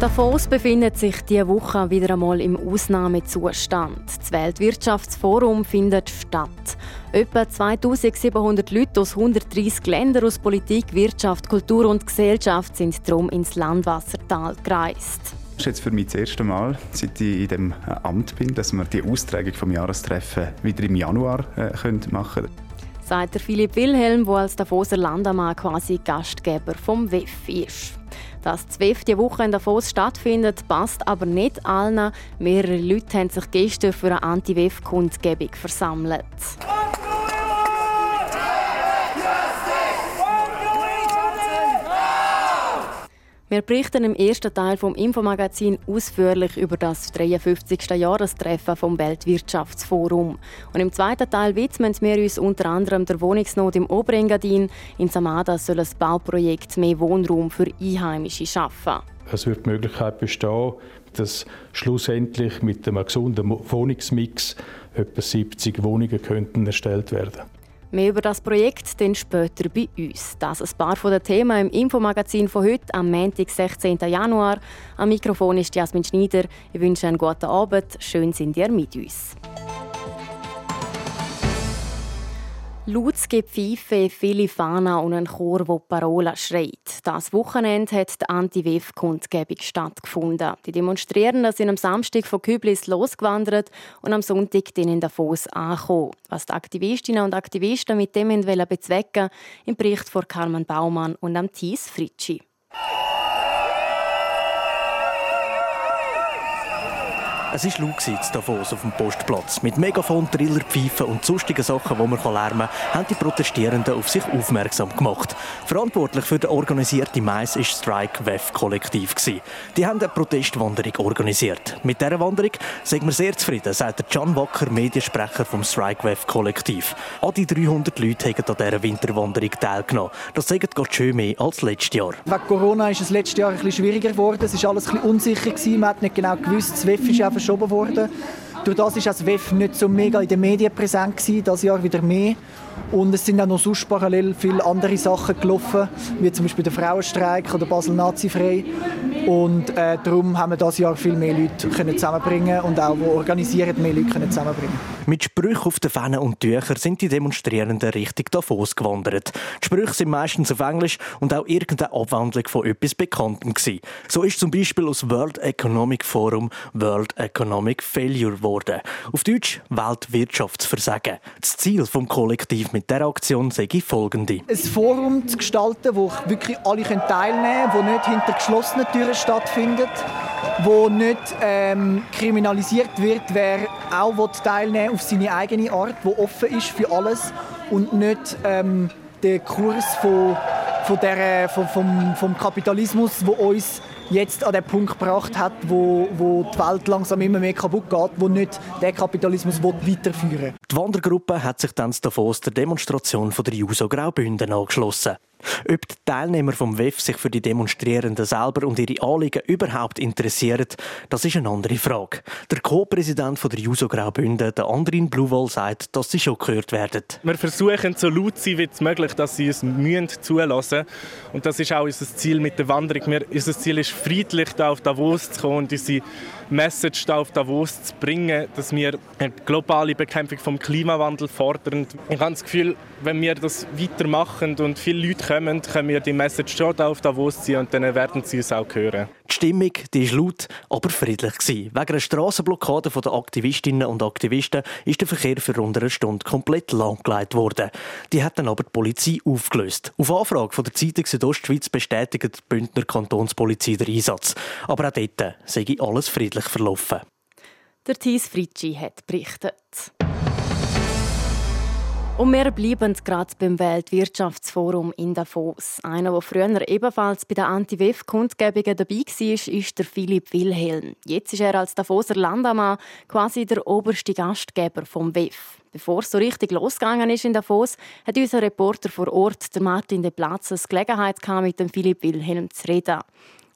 Davos befindet sich diese Woche wieder einmal im Ausnahmezustand. Das Weltwirtschaftsforum findet statt. Etwa 2700 Leute aus 130 Ländern aus Politik, Wirtschaft, Kultur und Gesellschaft sind darum ins Landwassertal gereist. Das ist jetzt für mich das erste Mal, seit ich in dem Amt bin, dass wir die Austragung vom Jahrestreffen wieder im Januar äh, machen können. Sagt Philipp Wilhelm, der als Davoser Landamann quasi Gastgeber vom WEF ist. Dass das WEF diese Woche in Davos stattfindet, passt aber nicht allen. Mehrere Leute haben sich gestern für eine Anti-WEF-Kundgebung versammelt. Wir berichten im ersten Teil vom Infomagazin ausführlich über das 53. Jahrestreffen vom Weltwirtschaftsforum. Und im zweiten Teil widmen wir uns unter anderem der Wohnungsnot im Oberengadin. In Samada soll ein Bauprojekt mehr Wohnraum für Einheimische schaffen. Es wird die Möglichkeit bestehen, dass schlussendlich mit einem gesunden Wohnungsmix etwa 70 Wohnungen könnten erstellt werden Mehr über das Projekt dann später bei uns. Das ein paar von den Themen im Infomagazin von heute, am Montag, 16. Januar. Am Mikrofon ist Jasmin Schneider. Ich wünsche einen guten Abend. Schön sind ihr mit uns. Lautes Gepfeife, viele Fahnen und ein Chor, der Parola schreit. Das Wochenende hat die Anti-WEF-Kundgebung stattgefunden. Die Demonstrierenden sind am Samstag von Küblis losgewandert und am Sonntag in Davos angekommen. Was die Aktivistinnen und Aktivisten mit dem bezwecken im Bericht von Carmen Baumann und am Thies Fritschi. Es war laut in Davos auf dem Postplatz. Mit Megafon, Triller, Pfeifen und sonstigen Sachen, die man lärmen kann, haben die Protestierenden auf sich aufmerksam gemacht. Verantwortlich für die organisierte Mais war Strike WEF Kollektiv. Die haben eine Protestwanderung organisiert. Mit dieser Wanderung sind wir sehr zufrieden, sagt Can Wacker, Mediensprecher vom Strike WEF Kollektiv. An die 300 Leute haben an dieser Winterwanderung teilgenommen. Das sagt gerade schön mehr als letztes Jahr. Wegen Corona ist es letztes Jahr ein bisschen schwieriger geworden. Es war alles ein bisschen unsicher. Man hat nicht genau gewusst, das WEF ist einfach verschoben worden. Durch das war das WEF nicht so mega in den Medien präsent, gewesen, das Jahr wieder mehr. Und es sind auch noch sonst parallel viele andere Sachen gelaufen, wie zum Beispiel der Frauenstreik oder Basel Nazifrei. Und äh, darum haben wir dieses Jahr viel mehr Leute können zusammenbringen und auch wo organisieren mehr Leute können zusammenbringen. Mit Sprüchen auf den Fahnen und Tüchern sind die Demonstrierenden Richtung Davos gewandert. Die Sprüche sind meistens auf Englisch und auch irgendeine Abwandlung von etwas Bekanntem gewesen. So ist zum Beispiel aus World Economic Forum World Economic Failure geworden. Auf Deutsch Weltwirtschaftsversagen. Das Ziel vom Kollektiv mit dieser Aktion sei folgende. Ein Forum zu gestalten, wo wirklich alle teilnehmen können, wo nicht hinter geschlossenen Türen stattfindet, wo nicht ähm, kriminalisiert wird, wer auch teilnehmen auf seine eigene Art, wo offen ist für alles und nicht ähm, der Kurs von, von der, von, vom, vom Kapitalismus, wo uns jetzt an den Punkt gebracht hat, wo, wo die Welt langsam immer mehr kaputt geht, wo nicht der Kapitalismus weiterführen will. Die Wandergruppe hat sich dann Davos der Demonstration von der Juso Graubünden angeschlossen. Ob die Teilnehmer vom WEF sich für die Demonstrierenden selber und ihre Anliegen überhaupt interessieren, das ist eine andere Frage. Der Co-Präsident der Juso Graubünden, der Andrin Bluwol, sagt, dass sie schon gehört werden. Wir versuchen so laut zu sein wie möglich, dass sie uns mühen zulassen. Und das ist auch unser Ziel mit der Wanderung. Unser Ziel ist friedlich auf Davos zu kommen und unsere Message da auf Davos zu bringen, dass wir eine globale Bekämpfung vom Klimawandel fordern. Ich habe das Gefühl, wenn wir das weitermachen und viele Leute kommen, können wir die Message schon da auf Davos ziehen und dann werden sie uns auch hören. Die Stimmung die war laut, aber friedlich. Wegen einer Strassenblockade der Aktivistinnen und Aktivisten ist der Verkehr für rund eine Stunde komplett lahmgelegt worden. Die hat dann aber die Polizei aufgelöst. Auf Anfrage von der Zeitung Südostschweiz bestätigt die Bündner Kantonspolizei den Einsatz. Aber auch dort sei alles friedlich verlaufen. Der Thies Fritschi hat berichtet. Und wir bleiben gerade beim Weltwirtschaftsforum in Davos. Einer, der früher ebenfalls bei den Anti-WEF-Kundgebungen dabei war, ist der Philipp Wilhelm. Jetzt ist er als Davoser Landamann quasi der oberste Gastgeber vom WEF. Bevor es so richtig losgegangen ist in Davos, hat unser Reporter vor Ort, der Martin de Platzes, Gelegenheit gehabt, mit dem Philipp Wilhelm zu reden.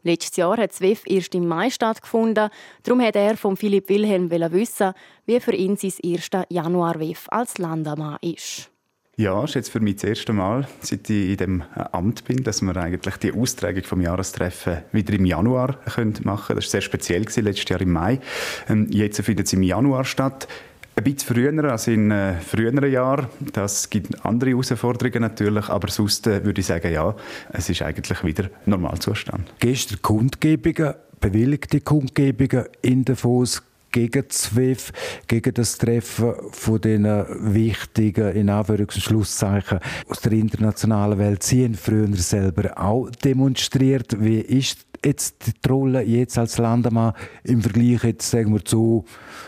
Letztes Jahr hat das WEF erst im Mai stattgefunden. Darum hat er von Philipp Wilhelm wissen, wie für ihn sein erster Januar-WEF als Landamann ist. Ja, ist jetzt für mich das erste Mal, seit ich in dem Amt bin, dass wir eigentlich die Austragung vom Jahrestreffen wieder im Januar machen können. Das war sehr speziell, letztes Jahr im Mai. Ähm, jetzt findet es im Januar statt. Ein bisschen früher als in äh, früheren Jahren. Das gibt andere Herausforderungen natürlich, aber sonst äh, würde ich sagen, ja, es ist eigentlich wieder Normalzustand. Gestern Kundgebungen, bewilligte Kundgebungen in Davos gegen ZWIF, gegen das Treffen von den wichtigen, in Anführungs- und Schlusszeichen, aus der internationalen Welt. Sie haben früher selber auch demonstriert. Wie ist jetzt die Rolle jetzt als Landemann im Vergleich jetzt, sagen wir, zu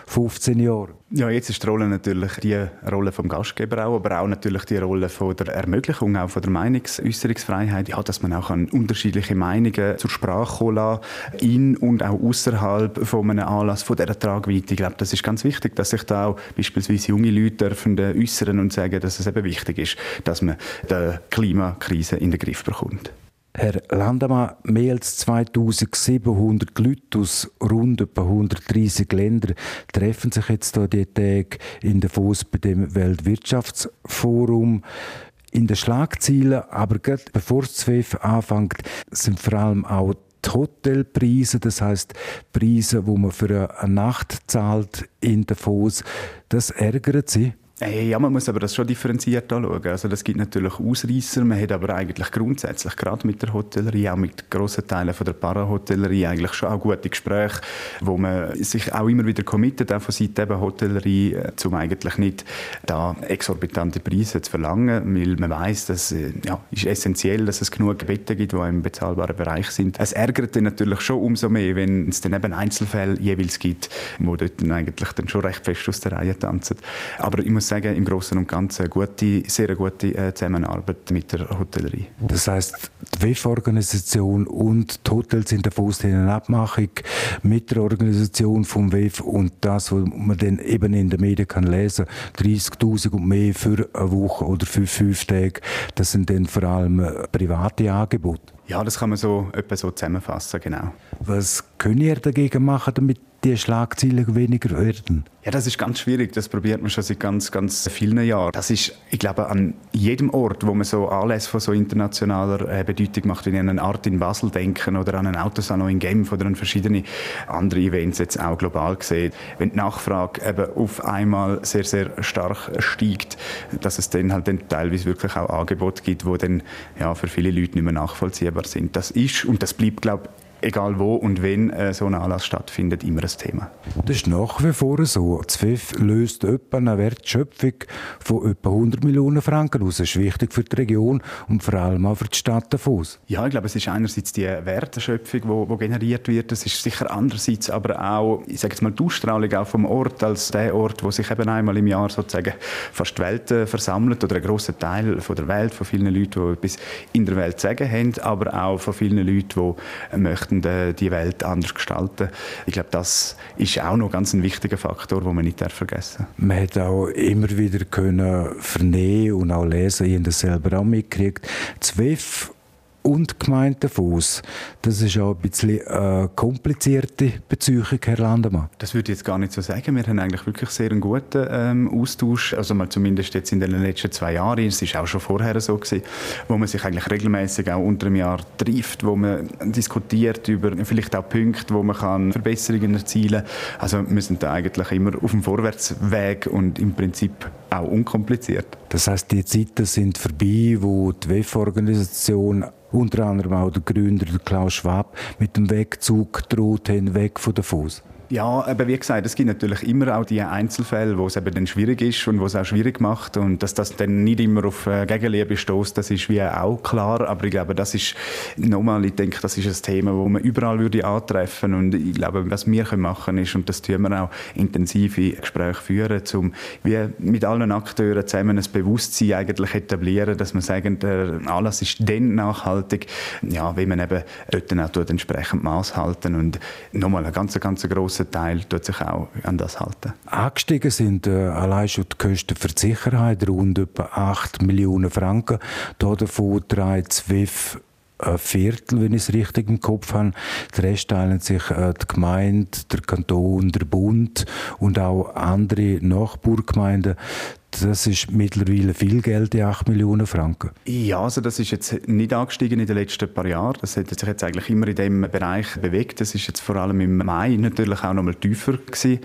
15 Jahren? Ja, jetzt ist die Rolle natürlich die Rolle vom Gastgeber auch, aber auch natürlich die Rolle von der Ermöglichung auch von der Meinungsäußerungsfreiheit, ja, dass man auch an unterschiedliche Meinungen zur Sprache kommen lassen, in und auch außerhalb von einem Anlass von dieser Tragweite. Ich glaube, das ist ganz wichtig, dass sich da auch beispielsweise junge Leute dürfen äußern und sagen, dass es eben wichtig ist, dass man die Klimakrise in den Griff bekommt. Herr Landemann, mehr als 2700 Leute aus rund etwa 130 Ländern treffen sich jetzt hier die Tage in Davos bei dem Weltwirtschaftsforum. In den Schlagzeilen, aber gerade bevor das ZWEF anfängt, sind vor allem auch die Hotelpreise, das heißt Preise, wo man für eine Nacht zahlt in Davos. Das ärgert Sie? Ja, man muss aber das schon differenziert anschauen. Also das gibt natürlich Ausreißer. Man hat aber eigentlich grundsätzlich, gerade mit der Hotellerie, auch mit grossen Teilen von der Parahotellerie, eigentlich schon auch gute Gespräche, wo man sich auch immer wieder committet, auch von Seiten der Hotellerie, äh, um eigentlich nicht da exorbitante Preise zu verlangen, weil man weiß, dass äh, ja, ist essentiell, dass es genug Betten gibt, die im bezahlbaren Bereich sind. Es ärgert dann natürlich schon umso mehr, wenn es dann eben Einzelfälle jeweils gibt, wo dort dann eigentlich dann schon recht fest aus der Reihe tanzen. Aber ich muss sagen, im Großen und Ganzen eine gute, sehr gute äh, Zusammenarbeit mit der Hotellerie. Das heißt, die WEF-Organisation und die Hotels sind davon in Abmachung mit der Organisation vom WEF und das, was man dann eben in den Medien kann lesen, 30.000 und mehr für eine Woche oder für fünf Tage, das sind dann vor allem private Angebote. Ja, das kann man so etwa so zusammenfassen, genau. Was können ihr dagegen machen, damit die Schlagzeilen weniger werden? Ja, das ist ganz schwierig. Das probiert man schon seit ganz, ganz vielen Jahren. Das ist, ich glaube, an jedem Ort, wo man so Anlässe von so internationaler äh, Bedeutung macht, wenn ich an eine Art in Basel denken oder an einen Autosalon in Genf oder an verschiedene andere Events jetzt auch global gesehen, wenn die Nachfrage eben auf einmal sehr, sehr stark steigt, dass es dann halt dann teilweise wirklich auch Angebote gibt, wo dann ja, für viele Leute nicht mehr nachvollziehbar sind. Das ist und das bleibt, glaube ich, egal wo und wenn äh, so ein Anlass stattfindet, immer ein Thema. Das ist nach wie vor so. Das FIF löst etwa eine Wertschöpfung von etwa 100 Millionen Franken aus. Das ist wichtig für die Region und vor allem auch für die Stadt Davos. Ja, ich glaube, es ist einerseits die Wertschöpfung, die generiert wird. Es ist sicher andererseits aber auch, ich sage jetzt mal, die Ausstrahlung auch vom Ort als der Ort, wo sich eben einmal im Jahr sozusagen fast die Welt äh, versammelt oder ein grosser Teil von der Welt, von vielen Leuten, die etwas in der Welt zu sagen haben, aber auch von vielen Leuten, die möchten möchten die Welt anders gestalten. Ich glaube, das ist auch noch ganz ein wichtiger Faktor, den man nicht vergessen darf. Man hat auch immer wieder können vernehmen und auch lesen, ich habe das selber auch mitgekriegt. Und Gemeinde Fuß. Das ist auch ein bisschen eine komplizierte Beziehung, Herr Landemann. Das würde ich jetzt gar nicht so sagen. Wir haben eigentlich wirklich sehr einen guten ähm, Austausch, also mal zumindest jetzt in den letzten zwei Jahren. Es ist auch schon vorher so gewesen, wo man sich eigentlich regelmäßig auch unter einem Jahr trifft, wo man diskutiert über vielleicht auch Punkte, wo man kann Verbesserungen erzielen kann. Also wir sind da eigentlich immer auf dem Vorwärtsweg und im Prinzip auch unkompliziert. Das heißt, die Zeiten sind vorbei, wo die WEF-Organisation unter anderem auch der Gründer der Klaus Schwab mit dem Wegzug droht haben, weg von Davos. Ja, aber wie gesagt, es gibt natürlich immer auch die Einzelfälle, wo es eben dann schwierig ist und wo es auch schwierig macht. Und dass das dann nicht immer auf äh, Gegenliebe stößt, das ist wie auch klar, aber ich glaube, das ist nochmal, ich denke, das ist ein Thema, wo man überall würde antreffen. Und ich glaube, was wir können machen ist, und das tun wir auch, intensive Gespräche führen, um wie mit allen Akteuren zusammen ein Bewusstsein eigentlich etablieren, dass man sagen, der Anlass ist dann nachhaltig, ja, wenn man eben dort auch entsprechend Maß halten. Und nochmal ein ganz, ganz grosser Teil tut sich auch an das halten. Angestiegen sind äh, allein schon die Kosten für die Sicherheit rund etwa 8 Millionen Franken. Davon trägt ZWIF ein Viertel, wenn ich es richtig im Kopf habe. Der Rest teilen sich äh, die Gemeinde, der Kanton, der Bund und auch andere Nachbargemeinden das ist mittlerweile viel Geld, die 8 Millionen Franken. Ja, also das ist jetzt nicht angestiegen in den letzten paar Jahren. Das hat sich jetzt eigentlich immer in dem Bereich bewegt. Das ist jetzt vor allem im Mai natürlich auch noch mal tiefer gewesen,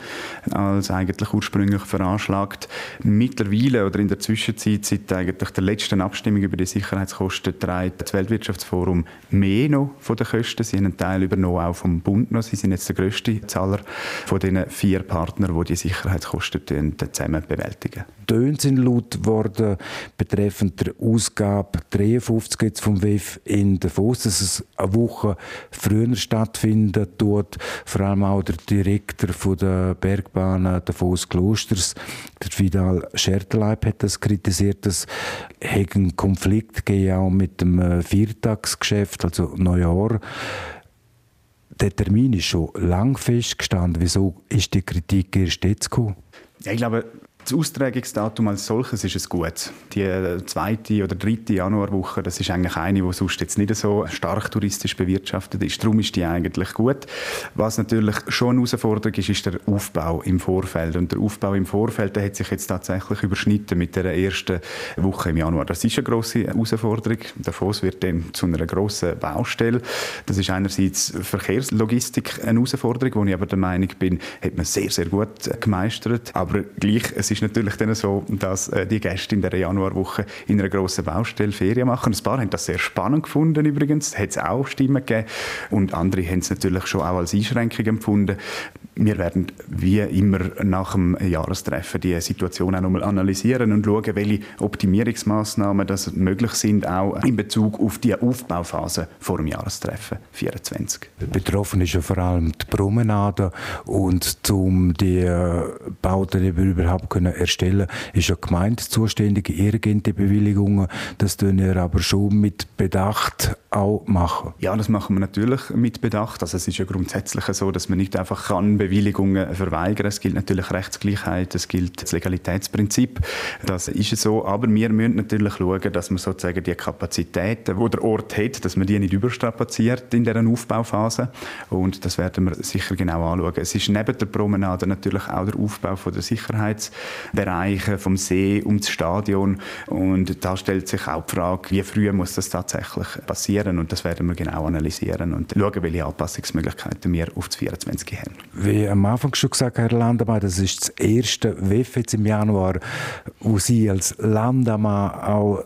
als eigentlich ursprünglich veranschlagt. Mittlerweile oder in der Zwischenzeit, seit eigentlich der letzten Abstimmung über die Sicherheitskosten, trägt das Weltwirtschaftsforum mehr noch von den Kosten. Sie haben einen Teil übernommen auch vom Bund noch. Sie sind jetzt der grösste Zahler von den vier Partnern, die die Sicherheitskosten zusammen bewältigen. Töne sind laut worden betreffend der Ausgabe 53 jetzt vom WEF in Davos, dass es eine Woche früher stattfinden tut. Vor allem auch der Direktor von der Bergbahn Davos Klosters, der Vidal Scherteleib, hat das kritisiert, dass es einen Konflikt gegeben auch mit dem äh, Viertagsgeschäft, also Neujahr der Termin ist schon lang festgestanden. Wieso ist die Kritik erst jetzt gekommen? Ja, ich glaube, das Austragungsdatum als solches ist es gut. Die zweite oder dritte Januarwoche, das ist eigentlich eine, die sonst jetzt nicht so stark touristisch bewirtschaftet ist. Darum ist die eigentlich gut. Was natürlich schon eine Herausforderung ist, ist der Aufbau im Vorfeld. Und der Aufbau im Vorfeld, der hat sich jetzt tatsächlich überschnitten mit der ersten Woche im Januar. Das ist eine grosse Herausforderung. Davos wird dann zu einer grossen Baustelle. Das ist einerseits Verkehrslogistik eine Herausforderung, wo ich aber der Meinung bin, hat man sehr, sehr gut gemeistert. Aber gleich, es ist natürlich dann so, dass äh, die Gäste in der Januarwoche in einer grossen Baustelle Ferien machen. Ein paar haben das sehr spannend gefunden übrigens, hat es auch Stimmen gegeben und andere haben es natürlich schon auch als Einschränkung empfunden. Wir werden wie immer nach dem Jahrestreffen die Situation auch nochmal analysieren und schauen, welche Optimierungsmaßnahmen das möglich sind, auch in Bezug auf die Aufbauphase vor dem Jahrestreffen 24. Betroffen ist ja vor allem die Promenade und um die äh, Bauten überhaupt können erstellen ist ja Gemeinde zuständig, irgendeine Bewilligungen. Das tun wir aber schon mit Bedacht auch machen. Ja, das machen wir natürlich mit Bedacht. Also es ist ja grundsätzlich so, dass man nicht einfach kann Bewilligungen verweigern. Es gilt natürlich Rechtsgleichheit, es gilt das Legalitätsprinzip. Das ist so. Aber wir müssen natürlich schauen, dass man sozusagen die Kapazitäten, die der Ort hat, dass man die nicht überstrapaziert in dieser Aufbauphase. Und das werden wir sicher genau anschauen. Es ist neben der Promenade natürlich auch der Aufbau von der Sicherheits Bereiche vom See um das Stadion. Und da stellt sich auch die Frage, wie früh muss das tatsächlich passieren? Und das werden wir genau analysieren und schauen, welche Anpassungsmöglichkeiten wir auf das 24 haben. Wie am Anfang schon gesagt, Herr Landemann, das ist das erste WEF jetzt im Januar, wo Sie als Landemann auch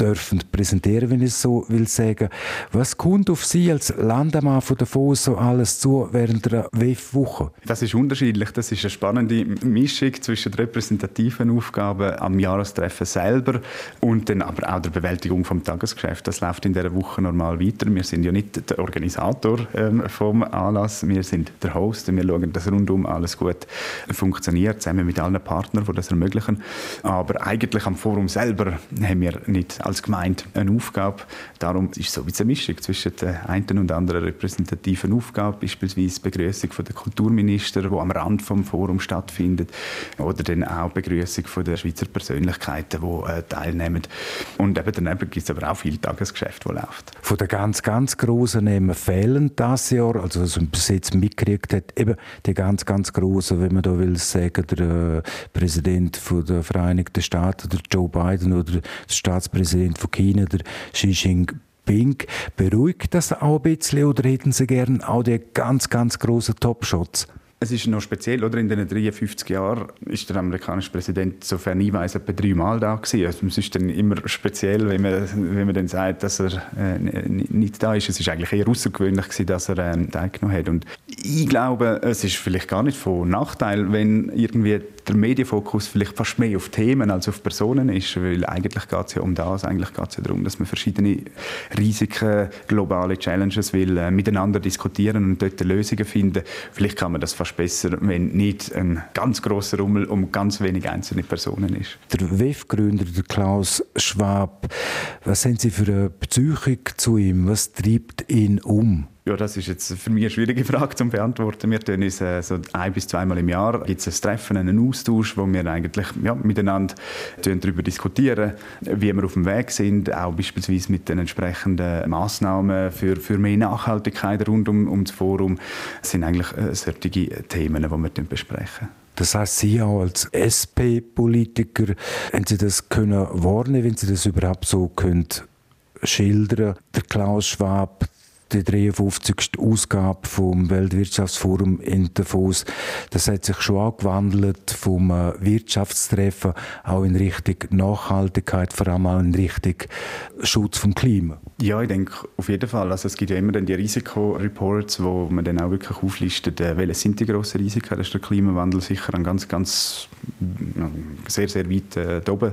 dürfen präsentieren, wenn ich es so will sagen. Was kommt auf Sie als Landemann von Davos so alles zu während der WEF-Woche? Das ist unterschiedlich. Das ist eine spannende Mischung zwischen repräsentativen Aufgaben am Jahrestreffen selber und dann aber auch der Bewältigung vom Tagesgeschäft. Das läuft in dieser Woche normal weiter. Wir sind ja nicht der Organisator ähm, vom Anlass, wir sind der Host wir schauen, dass rundum alles gut funktioniert, zusammen mit allen Partnern, die das ermöglichen. Aber eigentlich am Forum selber haben wir nicht als Gemeinde eine Aufgabe. Darum ist so eine Mischung zwischen der einen und anderen repräsentativen Aufgabe, beispielsweise die Begrüßung der Kulturminister, die am Rand vom Forum stattfindet, oder dann auch die Begrüßung der Schweizer Persönlichkeiten, die äh, teilnehmen. Und eben daneben gibt es aber auch viel Tagesgeschäft, das läuft. Von den ganz, ganz grossen Namen fehlen das Jahr, also was man bis jetzt mitgekriegt hat, eben die ganz, ganz grossen, wenn man da will sagen, der äh, Präsident der Vereinigten Staaten, der Joe Biden oder der Staatspräsident Präsident von China, der Xi Jinping. Beruhigt das auch ein bisschen oder hätten Sie gerne auch die ganz, ganz grossen Top-Shots? Es ist noch speziell, oder? In den 53 Jahren ist der amerikanische Präsident, sofern ich weiß, etwa dreimal da gewesen. Also es ist dann immer speziell, wenn man, wenn man dann sagt, dass er äh, nicht da ist. Es ist eigentlich eher außergewöhnlich gewesen, dass er äh, teilgenommen hat. Und Ich glaube, es ist vielleicht gar nicht von Nachteil, wenn irgendwie der Medienfokus vielleicht fast mehr auf Themen als auf Personen ist, weil eigentlich geht es ja um das, eigentlich geht es ja darum, dass man verschiedene Risiken, globale Challenges will äh, miteinander diskutieren und dort Lösungen finden. Vielleicht kann man das fast besser, wenn nicht ein ganz großer Rummel um ganz wenige einzelne Personen ist. Der WEF-Gründer, Klaus Schwab, was haben Sie für eine Beziehung zu ihm? Was treibt ihn um? Ja, das ist jetzt für mich eine schwierige Frage zu beantworten. Wir tun uns äh, so ein bis zweimal im Jahr gibt ein Treffen, einen Austausch, wo wir eigentlich ja, miteinander darüber diskutieren, wie wir auf dem Weg sind, auch beispielsweise mit den entsprechenden Massnahmen für, für mehr Nachhaltigkeit rund um, um das Forum. Das sind eigentlich äh, solche Themen, die wir besprechen. Das heißt, Sie auch als SP-Politiker, haben Sie das können warnen, wenn Sie das überhaupt so können schildern? Der Klaus Schwab, die 53. Ausgabe vom Weltwirtschaftsforum in Davos. Das hat sich schon angewandelt vom äh, Wirtschaftstreffen auch in Richtung Nachhaltigkeit, vor allem auch in Richtung Schutz vom Klima. Ja, ich denke auf jeden Fall. Also es gibt ja immer dann die Risikoreports, wo man dann auch wirklich auflistet, äh, welche sind die grossen Risiken. Da ist der Klimawandel sicher ein ganz, ganz sehr, sehr weit äh, oben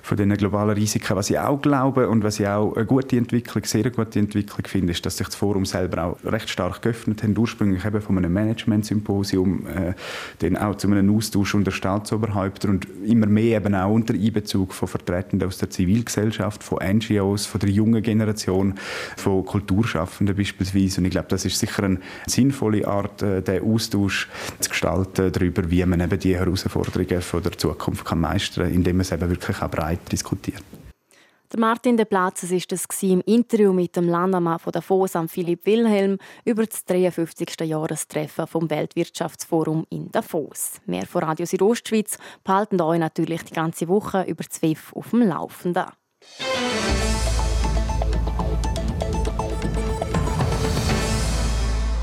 von den globalen Risiken. Was ich auch glaube und was ich auch eine gute Entwicklung, sehr gute Entwicklung finde, ist, dass sich das Forum selber auch recht stark geöffnet hat, ursprünglich eben von einem Management-Symposium, äh, dann auch zu einem Austausch unter Staatsoberhäuptern und immer mehr eben auch unter Einbezug von Vertretenden aus der Zivilgesellschaft, von NGOs, von der jungen Generation, von Kulturschaffenden beispielsweise. Und ich glaube, das ist sicher eine sinnvolle Art, äh, den Austausch zu gestalten darüber, wie man eben die Herausforderungen von der Zukunft kann meistern kann, indem man es eben wirklich auch breit diskutiert. Der Martin de Platzes ist das im Interview mit dem Landammann von Davos, Philipp Wilhelm, über das 53. Jahrestreffen vom Weltwirtschaftsforum in Davos. Mehr von Radio Südostschweiz behalten euch natürlich die ganze Woche über das WIF auf dem Laufenden.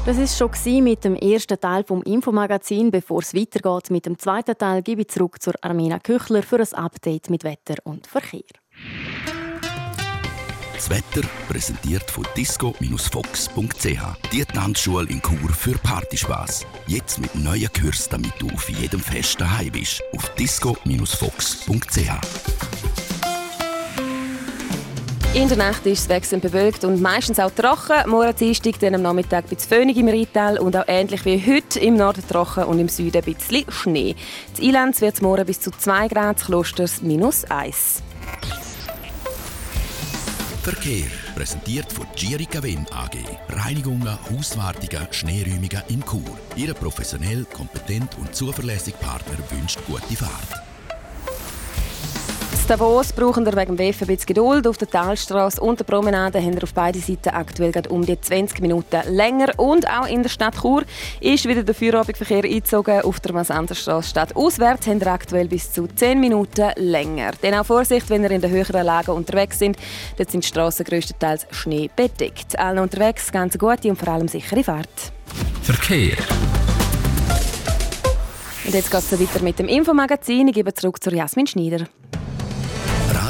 Das ist schon mit dem ersten Teil vom Infomagazin. Bevor es weitergeht mit dem zweiten Teil, gebe ich zurück zur Armina Küchler für ein Update mit Wetter und Verkehr. Das Wetter präsentiert von disco-fox.ch. Die Tanzschule in Chur für Partyspaß. Jetzt mit neuen Kürzen, damit du auf jedem Fest daheim bist. Auf disco-fox.ch. in der Nacht ist es wechselnd bewölkt und meistens auch trocken. Morgen Dienstag dann am Nachmittag bisschen Föhnig im Rheintal und auch ähnlich wie heute im Norden trocken und im Süden ein bisschen Schnee. In Ilanz wird morgen bis zu 2 Grad, Klosters minus 1. Verkehr. Präsentiert von Girica Win AG. Reinigungen, Hauswartungen, Schneeräumungen in Chur. Ihre professionell, kompetent und zuverlässige Partner wünscht gute Fahrt. In Davos brauchen wir wegen dem WF ein bisschen Geduld. Auf der Talstraße und der Promenade haben wir auf beiden Seiten aktuell um die 20 Minuten länger. Und auch in der Stadt Chur ist wieder der Feierabendverkehr eingezogen. Auf der Massanderstraße Stadt auswärts haben wir aktuell bis zu 10 Minuten länger. Denn auch Vorsicht, wenn ihr in den höheren Lagen unterwegs sind. Dort sind die Straßen größtenteils schneebedeckt. Allen unterwegs ganz gute und vor allem sichere Fahrt. Verkehr. Und jetzt geht es weiter mit dem Infomagazin. Ich gebe zurück zu Jasmin Schneider.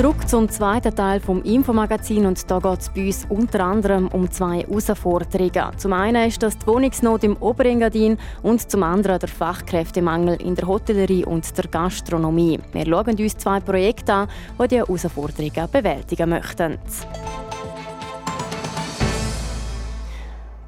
Zurück zum zweiten Teil vom Infomagazin und da geht es bei uns unter anderem um zwei Herausforderungen. Zum einen ist das die Wohnungsnot im Oberengadin und zum anderen der Fachkräftemangel in der Hotellerie und der Gastronomie. Wir schauen uns zwei Projekte an, die diese Herausforderungen bewältigen möchten.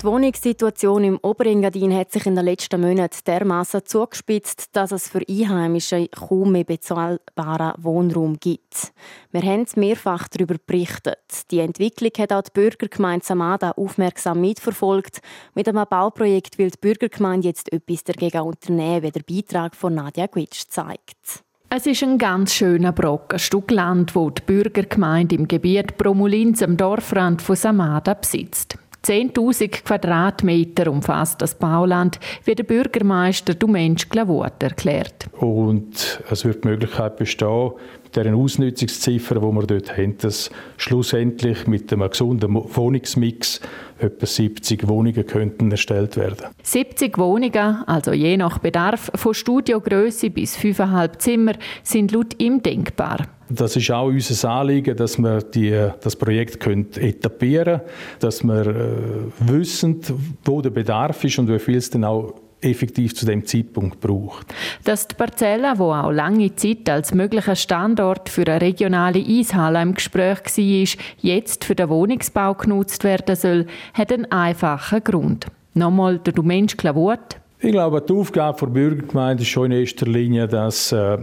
Die Wohnungssituation im Oberengadin hat sich in den letzten Monaten dermaßen zugespitzt, dass es für Einheimische kaum mehr bezahlbaren Wohnraum gibt. Wir haben mehrfach darüber berichtet. Die Entwicklung hat auch die Bürgergemeinde Samada aufmerksam mitverfolgt. Mit einem Bauprojekt will die Bürgergemeinde jetzt etwas dagegen unternehmen, wie der Beitrag von Nadja Gwitsch zeigt. Es ist ein ganz schöner Brocken Stück Land, wo die Bürgergemeinde im Gebiet Promulins am Dorfrand von Samada besitzt. 10.000 Quadratmeter umfasst das Bauland, wie der Bürgermeister Dumensch Glavort erklärt. Und es wird die Möglichkeit bestehen, deren Ausnutzungsziffer, die wir dort haben, dass schlussendlich mit einem gesunden Wohnungsmix etwa 70 Wohnungen könnten erstellt werden. 70 Wohnungen, also je nach Bedarf, von Studiogröße bis 5,5 Zimmer, sind laut ihm denkbar. Das ist auch unser Anliegen, dass wir die, das Projekt etablieren können, dass wir äh, wissen, wo der Bedarf ist und wie viel es dann auch effektiv zu dem Zeitpunkt braucht. Dass die Parzelle, wo auch lange Zeit als möglicher Standort für eine regionale Eishalle im Gespräch war, jetzt für den Wohnungsbau genutzt werden soll, hat einen einfachen Grund. Nochmal der Domensch Klavot, ich glaube, die Aufgabe der Bürgergemeinde ist schon in erster Linie, dass äh,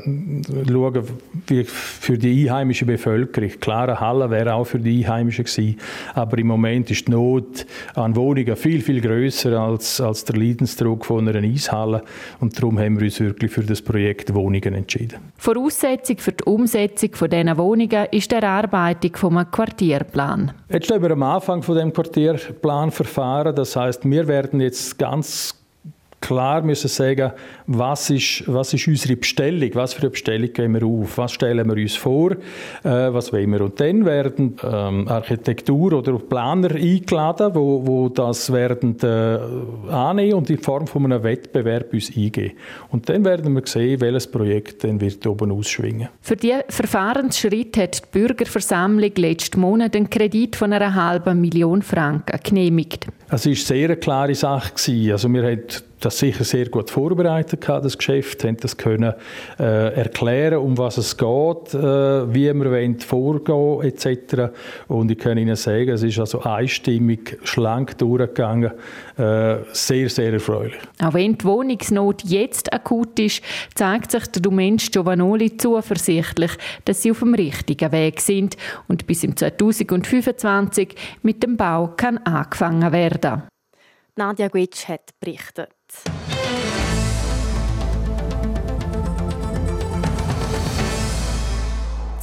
schauen, wie für die einheimische Bevölkerung. Klar, eine Halle wäre auch für die Einheimischen gewesen, aber im Moment ist die Not an Wohnungen viel, viel größer als, als der Leidensdruck von einer Eishalle und darum haben wir uns wirklich für das Projekt Wohnungen entschieden. Voraussetzung für die Umsetzung von diesen Wohnungen ist die Erarbeitung eines Quartierplan. Jetzt stehen wir am Anfang von dem Quartierplanverfahren. Das heißt, wir werden jetzt ganz klar müssen sagen, was ist, was ist unsere Bestellung, was für eine Bestellung gehen wir auf, was stellen wir uns vor, äh, was wollen wir. Und dann werden ähm, Architektur- oder Planer eingeladen, wo, wo das werden äh, annehmen und in Form von einem Wettbewerb uns eingeben. Und dann werden wir sehen, welches Projekt dann wird oben ausschwingen. Für diesen Verfahrensschritt hat die Bürgerversammlung letzten Monat einen Kredit von einer halben Million Franken genehmigt. Es war eine sehr klare Sache. Also wir haben das sicher sehr gut vorbereitet gehabt, das Geschäft, haben das können äh, erklären, um was es geht, äh, wie wir wollen vorgehen etc. Und ich kann Ihnen sagen, es ist also einstimmig schlank durchgegangen, äh, sehr, sehr erfreulich. Auch wenn die Wohnungsnot jetzt akut ist, zeigt sich der Domensch Giovanoli zuversichtlich, dass sie auf dem richtigen Weg sind und bis im 2025 mit dem Bau kann angefangen werden. Nadja Gwitsch hat berichtet. Nacht.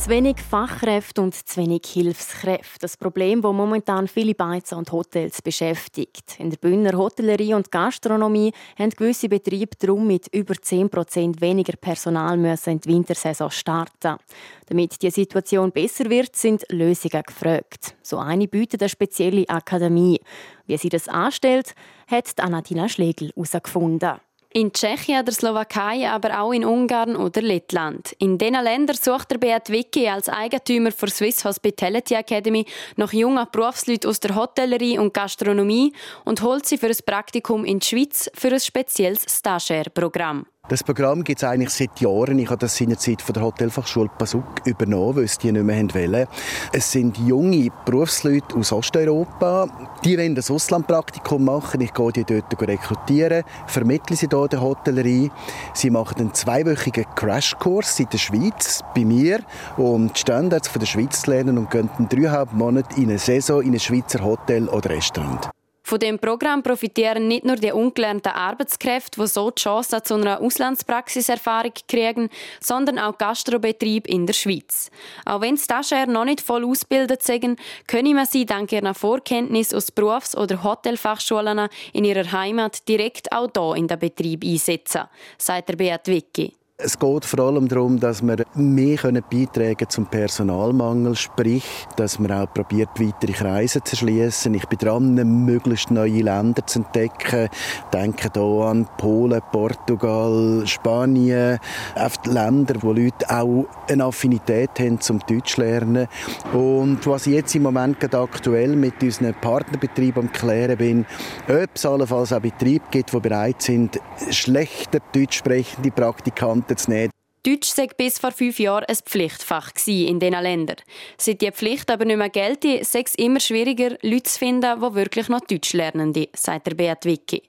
Zu wenig Fachkräfte und zu wenig Hilfskräfte. Das Problem, das momentan viele Beizen und Hotels beschäftigt. In der Bühner Hotellerie und Gastronomie haben gewisse Betriebe darum mit über 10% weniger Personal müssen in die Wintersaison starten. Damit die Situation besser wird, sind Lösungen gefragt. So eine bietet eine spezielle Akademie. Wie sie das anstellt, hat Anatina Schlegel herausgefunden. In Tschechien, der Slowakei, aber auch in Ungarn oder Lettland. In diesen Ländern sucht der Beat Wicki als Eigentümer der Swiss Hospitality Academy nach jungen Berufsleuten aus der Hotellerie und Gastronomie und holt sie für ein Praktikum in die Schweiz für ein spezielles Stagiaire-Programm. Das Programm gibt es eigentlich seit Jahren. Ich habe das seinerzeit von der Hotelfachschule Pasuk übernommen, weil es die nicht mehr wollen. Es sind junge Berufsleute aus Osteuropa. Die wollen das Auslandpraktikum machen. Ich gehe die dort rekrutieren, vermittle sie hier der Hotellerie. Sie machen einen zweiwöchigen Crashkurs in der Schweiz bei mir, um die Standards der Schweiz zu lernen und gehen dreieinhalb Monate in eine Saison in ein Schweizer Hotel oder Restaurant. Von dem Programm profitieren nicht nur die ungelernten Arbeitskräfte, die so die Chance zu einer Auslandspraxiserfahrung kriegen, sondern auch Gastrobetriebe in der Schweiz. Auch wenn Stagiaire noch nicht voll ausgebildet sind, können wir sie dank ihrer Vorkenntnis aus Berufs- oder Hotelfachschulen in ihrer Heimat direkt auch hier in den Betrieb einsetzen, sagt der Beat Wicki. Es geht vor allem darum, dass wir mehr beitragen zum Personalmangel, sprich, dass man auch probiert, weitere Kreise zu schließen. Ich bin dran, möglichst neue Länder zu entdecken. Denke hier an Polen, Portugal, Spanien, die Länder, wo Leute auch eine Affinität haben zum Deutsch lernen. Und was ich jetzt im Moment gerade aktuell mit unseren Partnerbetrieben am klären bin, ob es allenfalls auch Betriebe gibt, die bereit sind, schlechter deutsch sprechende Praktikanten es nicht. Deutsch sei bis vor fünf Jahren ein Pflichtfach in diesen Ländern. Seit die Pflicht aber nicht mehr gelte, sei es immer schwieriger, Leute zu finden, die wirklich noch Deutsch lernen, sagt der Beat Wicki.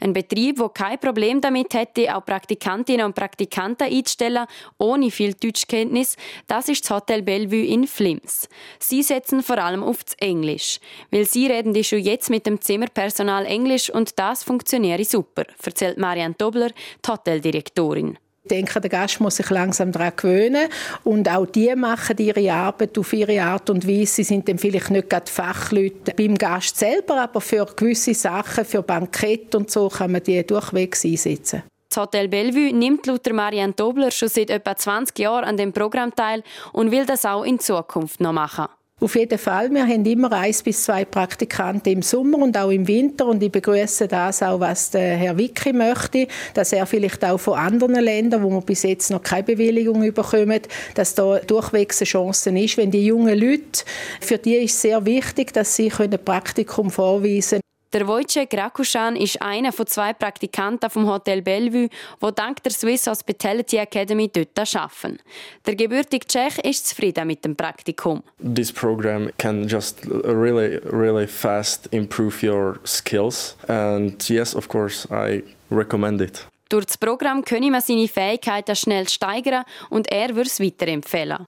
Ein Betrieb, der kein Problem damit hätte, auch Praktikantinnen und Praktikanten einzustellen, ohne viel Deutschkenntnis, das ist das Hotel Bellevue in Flims. Sie setzen vor allem auf das Englisch. Weil sie reden die schon jetzt mit dem Zimmerpersonal Englisch und das funktioniere super, erzählt Marianne Dobler, die Hoteldirektorin. Ich denke, der Gast muss sich langsam daran gewöhnen. Und auch die machen ihre Arbeit auf ihre Art und Weise. Sie sind dann vielleicht nicht gerade Fachleute beim Gast selber, aber für gewisse Sachen, für Bankett und so, kann man die durchwegs einsetzen. Das Hotel Bellevue nimmt laut Marianne Dobler schon seit etwa 20 Jahren an dem Programm teil und will das auch in Zukunft noch machen. Auf jeden Fall. Wir haben immer eins bis zwei Praktikanten im Sommer und auch im Winter. Und ich begrüße das auch, was der Herr Wicki möchte, dass er vielleicht auch von anderen Ländern, wo wir bis jetzt noch keine Bewilligung bekommen, dass da durchwegs eine Chance ist. Wenn die jungen Leute, für die ist es sehr wichtig, dass sie ein Praktikum vorweisen können. Der Wojciech Rakuschan ist einer von zwei Praktikanten vom Hotel Bellevue, die dank der Swiss Hospitality Academy dort arbeiten. Der gebürtige Tschech ist zufrieden mit dem Praktikum. This program can just really, really fast improve your skills, and yes, of course, I recommend it. Durch das Programm könne man seine Fähigkeiten schnell steigern und er würde es weiterempfehlen.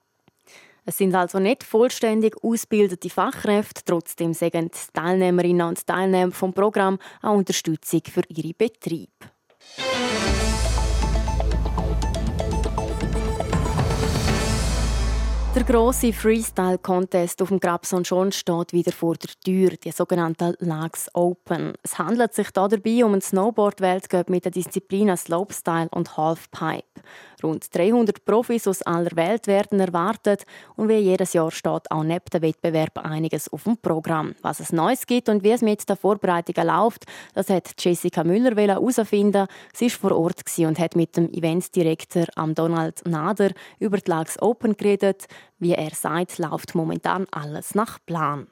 Es sind also nicht vollständig ausgebildete Fachkräfte, trotzdem sagen die Teilnehmerinnen und Teilnehmer vom Programm auch Unterstützung für ihre Betriebe. Der große Freestyle-Contest auf dem Grabson schon steht wieder vor der Tür, die sogenannte Lags Open. Es handelt sich dabei um einen Snowboard-Weltcup mit den Disziplinen Slopestyle und Halfpipe. Rund 300 Profis aus aller Welt werden erwartet und wie jedes Jahr steht auch neben dem Wettbewerb einiges auf dem Programm. Was es Neues gibt und wie es mit den Vorbereitungen läuft, das hat Jessica Müller herausfinden. Sie war vor Ort und hat mit dem Eventsdirektor Donald Nader über die Lags Open geredet. Wie er sagt, läuft momentan alles nach Plan.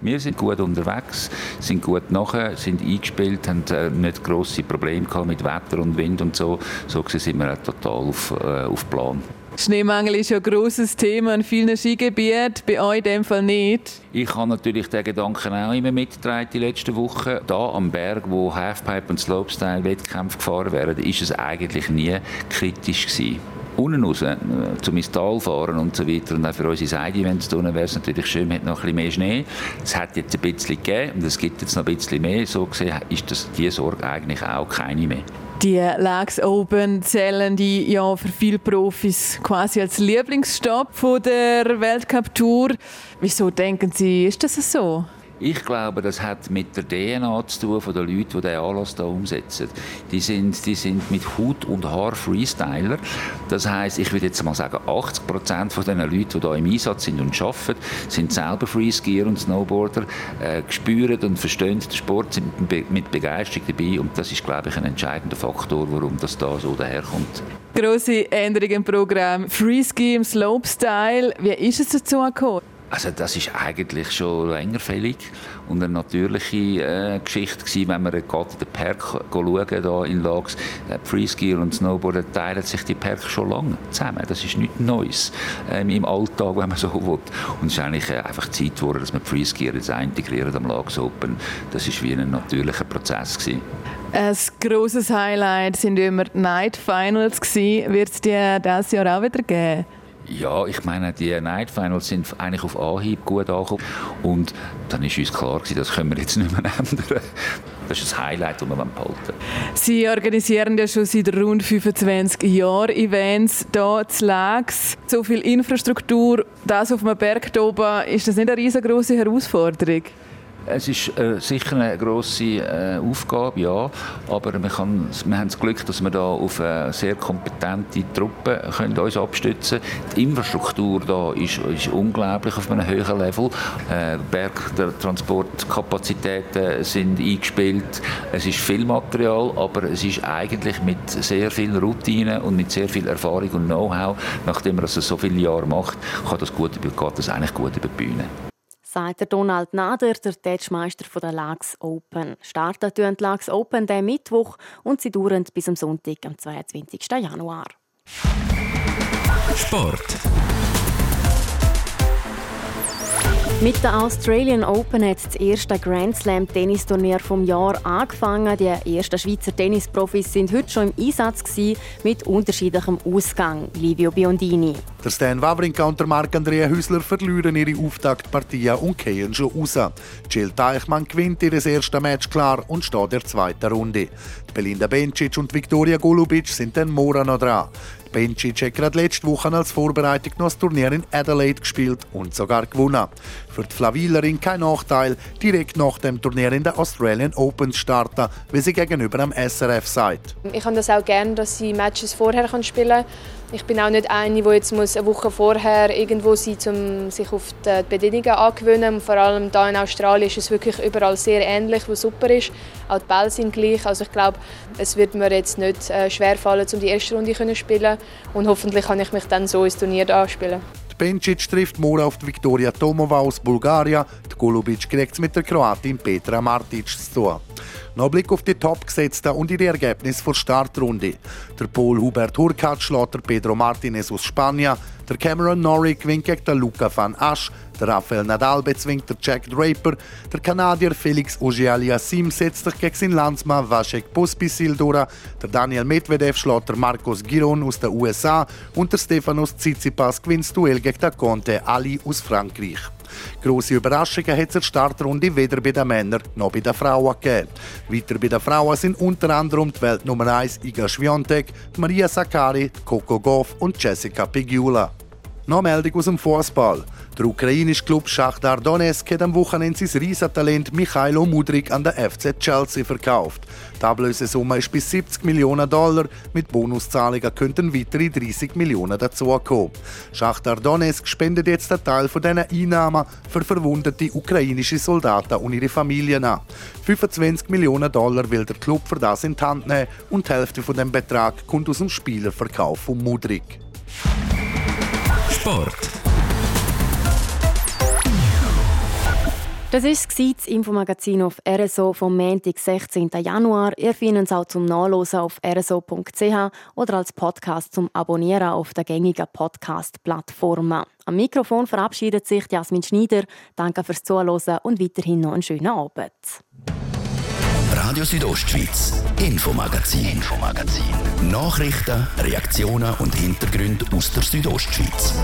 Wir sind gut unterwegs, sind gut nachher, sind eingespielt, haben äh, nicht grosse Probleme mit Wetter und Wind und so. So sind wir auch total auf, äh, auf Plan. Schneemangel ist ja ein grosses Thema in vielen Skigebieten, bei euch in dem Fall nicht. Ich habe natürlich den Gedanken auch immer mitgetragen die letzten Wochen. Da am Berg, wo Halfpipe und Slopestyle Wettkämpfe gefahren werden, ist es eigentlich nie kritisch gewesen unten raus, äh, zum ins Tal fahren und so weiter. Und auch für unsere Side-Events wäre es natürlich schön, man hat noch ein bisschen mehr Schnee. Es hat jetzt ein bisschen gegeben und es gibt jetzt noch ein bisschen mehr. So gesehen ist das, diese Sorge eigentlich auch keine mehr. Die Legs Open zählen die ja für viele Profis quasi als Lieblingsstopp der Weltcup-Tour. Wieso denken Sie, ist das so? Ich glaube, das hat mit der DNA zu tun von den Leuten, die diesen Anlass hier umsetzen. Die sind, die sind mit Hut und Haar Freestyler. Das heißt, ich würde jetzt mal sagen, 80 Prozent von den Leuten, die hier im Einsatz sind und arbeiten, sind selber Freeskier und Snowboarder, äh, spüren und verstehen den Sport, sind mit Begeisterung dabei und das ist, glaube ich, ein entscheidender Faktor, warum das da so daherkommt. Grosse Änderung im Programm Freeski im Slopestyle. Wie ist es dazu gekommen? Also das ist eigentlich schon länger fällig und eine natürliche äh, Geschichte gewesen, wenn man gerade in den Park schauen, da in Lags. Äh, Freeskier und Snowboarder teilen sich die Parks schon lange zusammen. Das ist nichts Neues ähm, im Alltag, wenn man so will. Und es ist eigentlich äh, einfach Zeit geworden, dass man Freeskier jetzt integriert am Lags Open. Das ist wie ein natürlicher Prozess gewesen. Ein grosses Highlight sind immer die Night Finals Wird es die dieses Jahr auch wieder geben? Ja, ich meine, die Night Finals sind eigentlich auf Anhieb gut angekommen. Und dann ist uns klar gewesen, das können wir jetzt nicht mehr ändern. Das ist ein Highlight, das wir behalten Sie organisieren ja schon seit rund 25 Jahren Events hier zu Lags. So viel Infrastruktur, das auf einem Berg oben, ist das nicht eine riesengroße Herausforderung? Es ist äh, sicher eine grosse äh, Aufgabe, ja. Aber wir, kann, wir haben das Glück, dass wir da auf eine sehr kompetente Truppe können uns abstützen können. Die Infrastruktur da ist, ist unglaublich auf einem höheren Level. Äh, Bergtransportkapazitäten sind eingespielt. Es ist viel Material, aber es ist eigentlich mit sehr viel Routine und mit sehr viel Erfahrung und Know-how, nachdem man das so viele Jahre macht, kann das gut, geht das eigentlich gut über die Bühne sagt Donald Nader, der Tätschmeister der Lags Open. Starten tun die Lags Open den Mittwoch und sie dauern bis am Sonntag, am 22. Januar. Sport. Mit der Australian Open hat das erste Grand Slam Tennisturnier vom Jahr angefangen. Die ersten Schweizer Tennisprofis sind heute schon im Einsatz gewesen, mit unterschiedlichem Ausgang. Livio Biondini. Der Stan Wawrinka und der Marc-Andrea Hüsler verlieren ihre Auftaktpartie und gehen schon raus. Jill Teichmann gewinnt ihr erstes Match klar und steht in der zweiten Runde. Belinda Bencic und Viktoria Golubic sind dann morgen noch dran. Bencic hat gerade letzte Woche als Vorbereitung noch das Turnier in Adelaide gespielt und sogar gewonnen. Für die Flavilerin kein Nachteil, direkt nach dem Turnier in der Australian Open zu starten, wie sie gegenüber dem SRF sagt. Ich habe das auch gerne, dass sie Matches vorher spielen kann. Ich bin auch nicht eine, die jetzt eine Woche vorher irgendwo sein muss, um sich auf die Bedingungen anzugewöhnen. vor allem hier in Australien ist es wirklich überall sehr ähnlich, was super ist. Auch die Bälle sind gleich. Also ich glaube, es wird mir jetzt nicht äh, schwer fallen, um die erste Runde zu spielen. Und hoffentlich kann ich mich dann so ins Turnier anspielen. Bencic trifft morgen auf die Viktoria Tomova aus Bulgarien. Die Golubic kriegt es mit der Kroatin Petra Martic zu tun. Noch Blick auf die Top-Gesetzten und ihre Ergebnisse der Startrunde. Der Pol Hubert Hurkacz schlägt Pedro Martinez aus Spanien, der Cameron Norrie gewinnt gegen den Luca van Asch, der Rafael Nadal bezwingt der Jack Draper, der Kanadier Felix Auger-Aliassime setzt sich gegen seinen Landsmann Vasek Pospisil durch, der Daniel Medvedev schlägt der Marcos Giron aus den USA und der Stefanos Tsitsipas gewinnt das Duell gegen den Conte Ali aus Frankreich. Grosse Überraschungen hat es in der Startrunde weder bei den Männern noch bei den Frauen gegeben. Weiter bei den Frauen sind unter anderem die Weltnummer 1 Iga Swiatek, Maria Sakkari, Coco Goff und Jessica Pegula. Noch Meldung aus dem Fußball. Der ukrainische Club Schachtar Donetsk hat am Wochenende sein Riesentalent Michailo Mudrik an der FC Chelsea verkauft. Die Ablösesumme ist bis 70 Millionen Dollar. Mit Bonuszahlungen könnten weitere 30 Millionen dazukommen. Schachtar Donetsk spendet jetzt einen Teil von diesen Einnahmen für verwundete ukrainische Soldaten und ihre Familien an. 25 Millionen Dollar will der Club für das in die Hand nehmen und die Hälfte von dem Betrag kommt aus dem Spielerverkauf von Mudrik. Sport. Das war das Infomagazin auf RSO vom Montag, 16. Januar. Ihr findet es auch zum Nachlesen auf rso.ch oder als Podcast zum Abonnieren auf der gängigen Podcast-Plattformen. Am Mikrofon verabschiedet sich Jasmin Schneider. Danke fürs Zuhören und weiterhin noch einen schönen Abend. Radio Südostschweiz, Infomagazin, Infomagazin. Nachrichten, Reaktionen und Hintergründe aus der Südostschweiz.